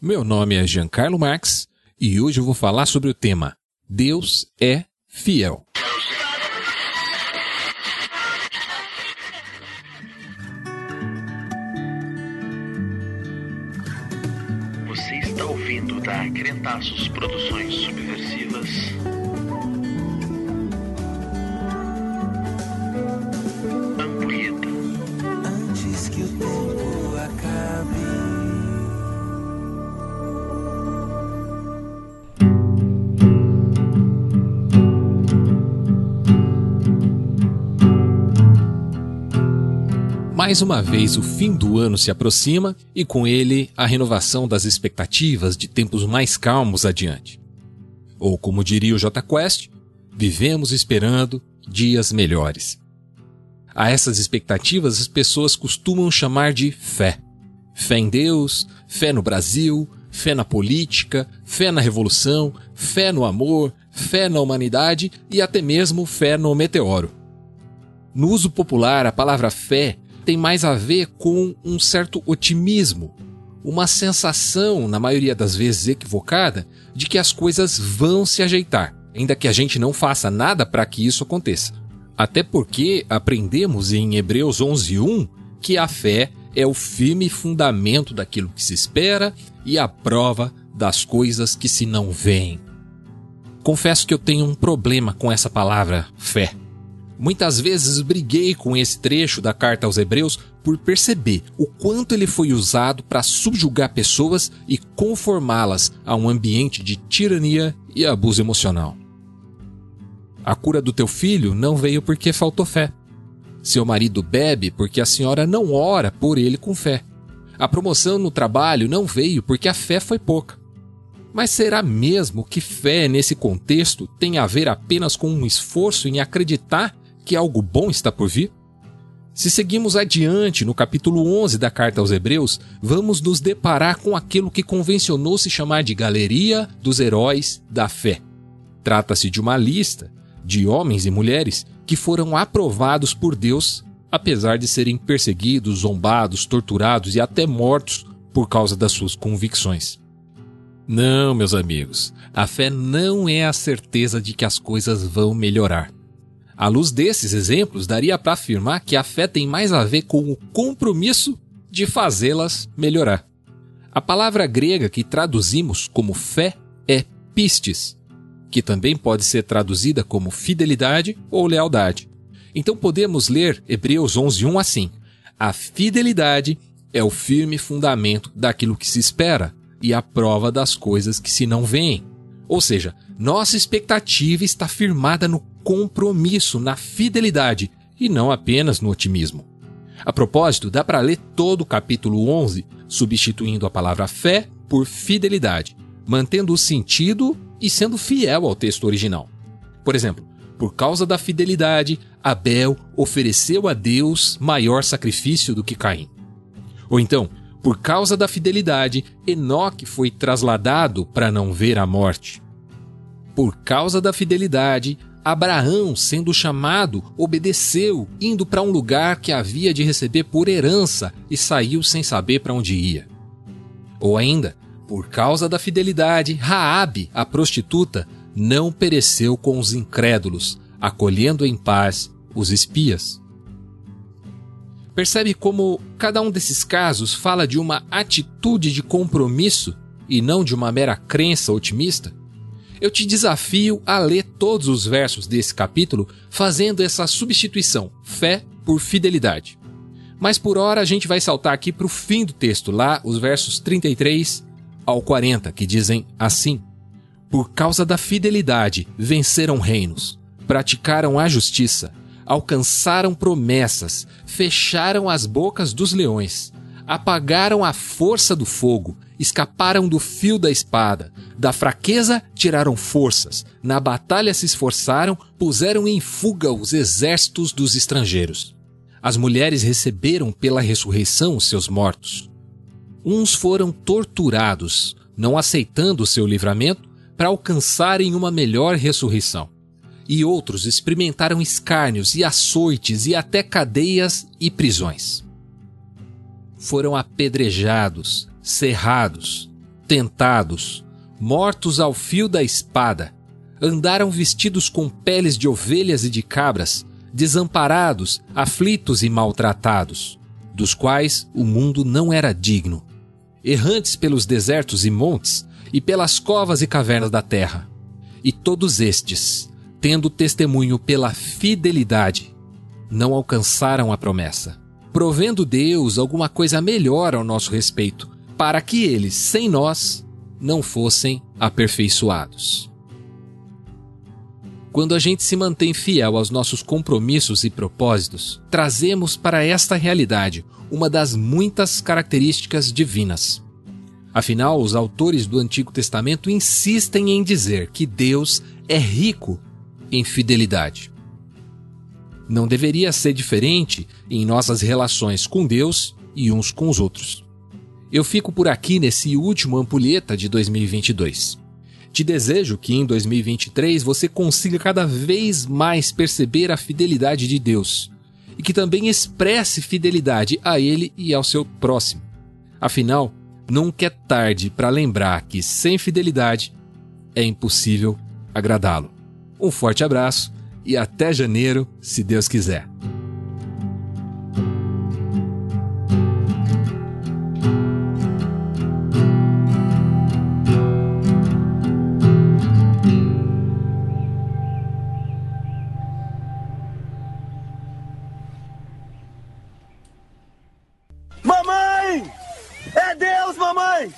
Meu nome é Giancarlo Marx e hoje eu vou falar sobre o tema Deus é fiel. Você está ouvindo da Crentaços Produções Subversivas. Ampulheta. antes que o tempo acabe. Mais uma vez o fim do ano se aproxima e com ele a renovação das expectativas de tempos mais calmos adiante. Ou como diria o J Quest, vivemos esperando dias melhores. A essas expectativas as pessoas costumam chamar de fé. Fé em Deus, fé no Brasil, fé na política, fé na revolução, fé no amor, fé na humanidade e até mesmo fé no meteoro. No uso popular, a palavra fé tem mais a ver com um certo otimismo, uma sensação, na maioria das vezes equivocada, de que as coisas vão se ajeitar, ainda que a gente não faça nada para que isso aconteça. Até porque aprendemos em Hebreus 11:1 que a fé é o firme fundamento daquilo que se espera e a prova das coisas que se não veem. Confesso que eu tenho um problema com essa palavra fé. Muitas vezes briguei com esse trecho da carta aos Hebreus por perceber o quanto ele foi usado para subjugar pessoas e conformá-las a um ambiente de tirania e abuso emocional. A cura do teu filho não veio porque faltou fé. Seu marido bebe porque a senhora não ora por ele com fé. A promoção no trabalho não veio porque a fé foi pouca. Mas será mesmo que fé nesse contexto tem a ver apenas com um esforço em acreditar que algo bom está por vir? Se seguimos adiante no capítulo 11 da carta aos Hebreus, vamos nos deparar com aquilo que convencionou se chamar de Galeria dos Heróis da Fé. Trata-se de uma lista de homens e mulheres que foram aprovados por Deus, apesar de serem perseguidos, zombados, torturados e até mortos por causa das suas convicções. Não, meus amigos, a fé não é a certeza de que as coisas vão melhorar. À luz desses exemplos, daria para afirmar que a fé tem mais a ver com o compromisso de fazê-las melhorar. A palavra grega que traduzimos como fé é pistes, que também pode ser traduzida como fidelidade ou lealdade. Então podemos ler Hebreus 11:1 assim: A fidelidade é o firme fundamento daquilo que se espera e a prova das coisas que se não veem. Ou seja, nossa expectativa está firmada no compromisso, na fidelidade e não apenas no otimismo. A propósito, dá para ler todo o capítulo 11 substituindo a palavra fé por fidelidade, mantendo o sentido e sendo fiel ao texto original. Por exemplo, por causa da fidelidade, Abel ofereceu a Deus maior sacrifício do que Caim. Ou então, por causa da fidelidade, Enoque foi trasladado para não ver a morte. Por causa da fidelidade, Abraão, sendo chamado, obedeceu, indo para um lugar que havia de receber por herança e saiu sem saber para onde ia. Ou ainda, por causa da fidelidade, Raabe, a prostituta, não pereceu com os incrédulos, acolhendo em paz os espias. Percebe como cada um desses casos fala de uma atitude de compromisso e não de uma mera crença otimista? Eu te desafio a ler todos os versos desse capítulo fazendo essa substituição, fé por fidelidade. Mas por hora a gente vai saltar aqui para o fim do texto, lá os versos 33 ao 40, que dizem assim: Por causa da fidelidade venceram reinos, praticaram a justiça, alcançaram promessas, fecharam as bocas dos leões, apagaram a força do fogo, escaparam do fio da espada, da fraqueza tiraram forças, na batalha se esforçaram, puseram em fuga os exércitos dos estrangeiros. As mulheres receberam pela ressurreição os seus mortos. Uns foram torturados, não aceitando o seu livramento, para alcançarem uma melhor ressurreição. E outros experimentaram escárnios e açoites e até cadeias e prisões. Foram apedrejados, cerrados, tentados, mortos ao fio da espada, andaram vestidos com peles de ovelhas e de cabras, desamparados, aflitos e maltratados, dos quais o mundo não era digno, errantes pelos desertos e montes e pelas covas e cavernas da terra. E todos estes, tendo testemunho pela fidelidade, não alcançaram a promessa, provendo Deus alguma coisa melhor ao nosso respeito, para que eles, sem nós, não fossem aperfeiçoados. Quando a gente se mantém fiel aos nossos compromissos e propósitos, trazemos para esta realidade uma das muitas características divinas. Afinal, os autores do Antigo Testamento insistem em dizer que Deus é rico em fidelidade. Não deveria ser diferente em nossas relações com Deus e uns com os outros. Eu fico por aqui nesse último ampulheta de 2022. Te desejo que em 2023 você consiga cada vez mais perceber a fidelidade de Deus e que também expresse fidelidade a Ele e ao seu próximo. Afinal, nunca é tarde para lembrar que sem fidelidade é impossível agradá-lo. Um forte abraço e até janeiro, se Deus quiser. Mamãe! É Deus, mamãe!